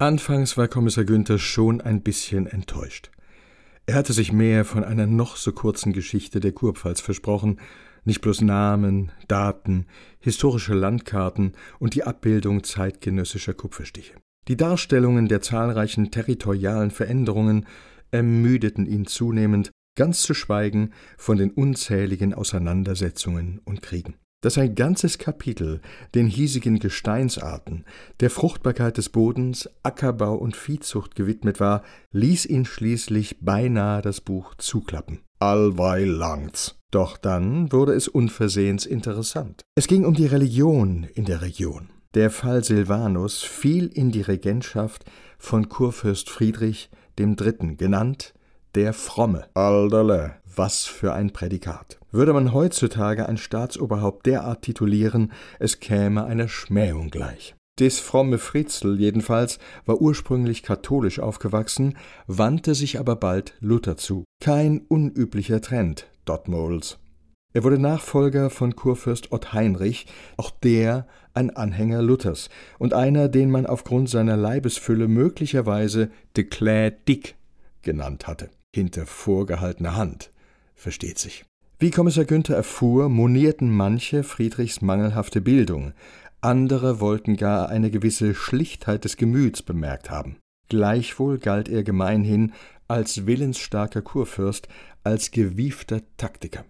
Anfangs war Kommissar Günther schon ein bisschen enttäuscht. Er hatte sich mehr von einer noch so kurzen Geschichte der Kurpfalz versprochen, nicht bloß Namen, Daten, historische Landkarten und die Abbildung zeitgenössischer Kupferstiche. Die Darstellungen der zahlreichen territorialen Veränderungen ermüdeten ihn zunehmend, ganz zu schweigen von den unzähligen Auseinandersetzungen und Kriegen. Dass ein ganzes Kapitel den hiesigen Gesteinsarten, der Fruchtbarkeit des Bodens, Ackerbau und Viehzucht gewidmet war, ließ ihn schließlich beinahe das Buch zuklappen. Allweil langt's. Doch dann wurde es unversehens interessant. Es ging um die Religion in der Region. Der Fall Silvanus fiel in die Regentschaft von Kurfürst Friedrich III., genannt der Fromme. Alterle, was für ein Prädikat. Würde man heutzutage ein Staatsoberhaupt derart titulieren, es käme einer Schmähung gleich. Des fromme Fritzl jedenfalls war ursprünglich katholisch aufgewachsen, wandte sich aber bald Luther zu. Kein unüblicher Trend, Dottmols. Er wurde Nachfolger von Kurfürst Ott Heinrich, auch der ein Anhänger Luthers und einer, den man aufgrund seiner Leibesfülle möglicherweise de Clé Dick genannt hatte. Hinter vorgehaltener Hand, versteht sich. Wie Kommissar Günther erfuhr, monierten manche Friedrichs mangelhafte Bildung, andere wollten gar eine gewisse Schlichtheit des Gemüts bemerkt haben. Gleichwohl galt er gemeinhin als willensstarker Kurfürst, als gewiefter Taktiker.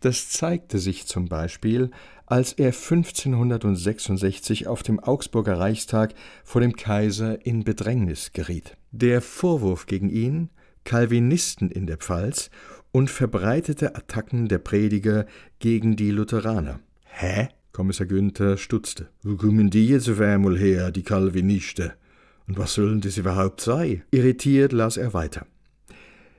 Das zeigte sich zum Beispiel, als er 1566 auf dem Augsburger Reichstag vor dem Kaiser in Bedrängnis geriet. Der Vorwurf gegen ihn, Calvinisten in der Pfalz und verbreitete Attacken der Prediger gegen die Lutheraner. Hä? Kommissar Günther stutzte. Wo kommen die jetzt auf einmal her, die Calvinisten? Und was sollen das überhaupt sein? Irritiert las er weiter.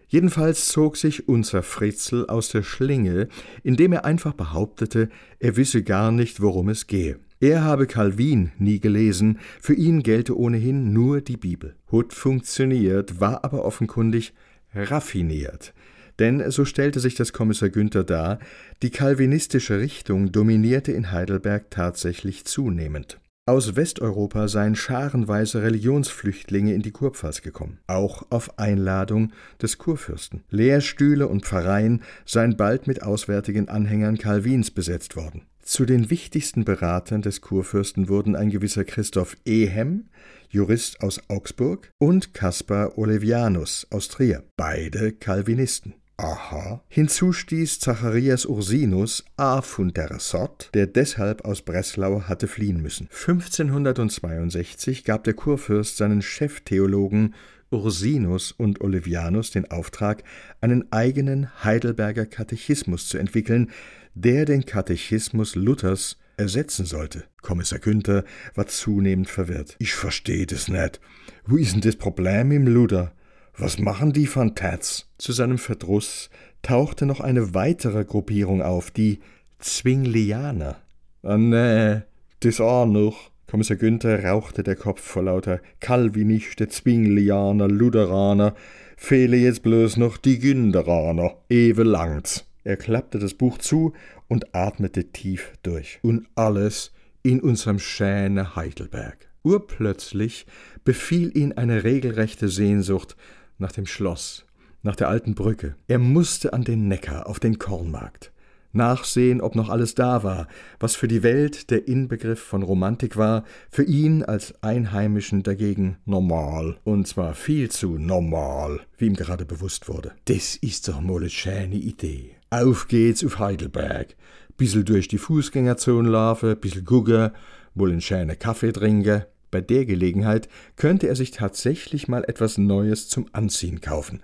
Jedenfalls zog sich unser Fritzl aus der Schlinge, indem er einfach behauptete, er wisse gar nicht, worum es gehe. Er habe Calvin nie gelesen, für ihn gelte ohnehin nur die Bibel. Hut funktioniert, war aber offenkundig raffiniert. Denn, so stellte sich das Kommissar Günther dar, die calvinistische Richtung dominierte in Heidelberg tatsächlich zunehmend. Aus Westeuropa seien scharenweise Religionsflüchtlinge in die Kurpfalz gekommen, auch auf Einladung des Kurfürsten. Lehrstühle und Pfarreien seien bald mit auswärtigen Anhängern Calvins besetzt worden. Zu den wichtigsten Beratern des Kurfürsten wurden ein gewisser Christoph Ehem, Jurist aus Augsburg, und Caspar Olevianus aus Trier, beide Calvinisten. Aha. Hinzu stieß Zacharias Ursinus A. von der Sott, der deshalb aus Breslau hatte fliehen müssen. 1562 gab der Kurfürst seinen Cheftheologen Ursinus und Olivianus den Auftrag, einen eigenen Heidelberger Katechismus zu entwickeln, der den Katechismus Luthers ersetzen sollte. Kommissar Günther war zunehmend verwirrt. Ich verstehe das nicht. Wo ist denn das Problem im Luther? Was machen die von Tats? Zu seinem Verdruss tauchte noch eine weitere Gruppierung auf, die Zwinglianer. Ah nee, das auch noch. Kommissar Günther rauchte der Kopf vor lauter Calviniste, Zwinglianer, Lutheraner, fehle jetzt bloß noch die Günderaner. Ewe langt's. Er klappte das Buch zu und atmete tief durch. Und alles in unserem schönen Heidelberg. Urplötzlich befiel ihn eine regelrechte Sehnsucht nach dem Schloss, nach der alten Brücke. Er musste an den Neckar, auf den Kornmarkt. Nachsehen, ob noch alles da war, was für die Welt der Inbegriff von Romantik war, für ihn als Einheimischen dagegen normal. Und zwar viel zu normal, wie ihm gerade bewusst wurde. Das ist doch mal eine schöne Idee. Auf geht's auf Heidelberg. Bissel durch die Fußgängerzone laufen, bissel gucken, wohl einen schönen Kaffee trinken. Bei der Gelegenheit könnte er sich tatsächlich mal etwas Neues zum Anziehen kaufen.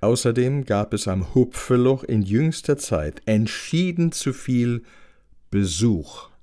Außerdem gab es am Hupfeloch in jüngster Zeit entschieden zu viel Besuch.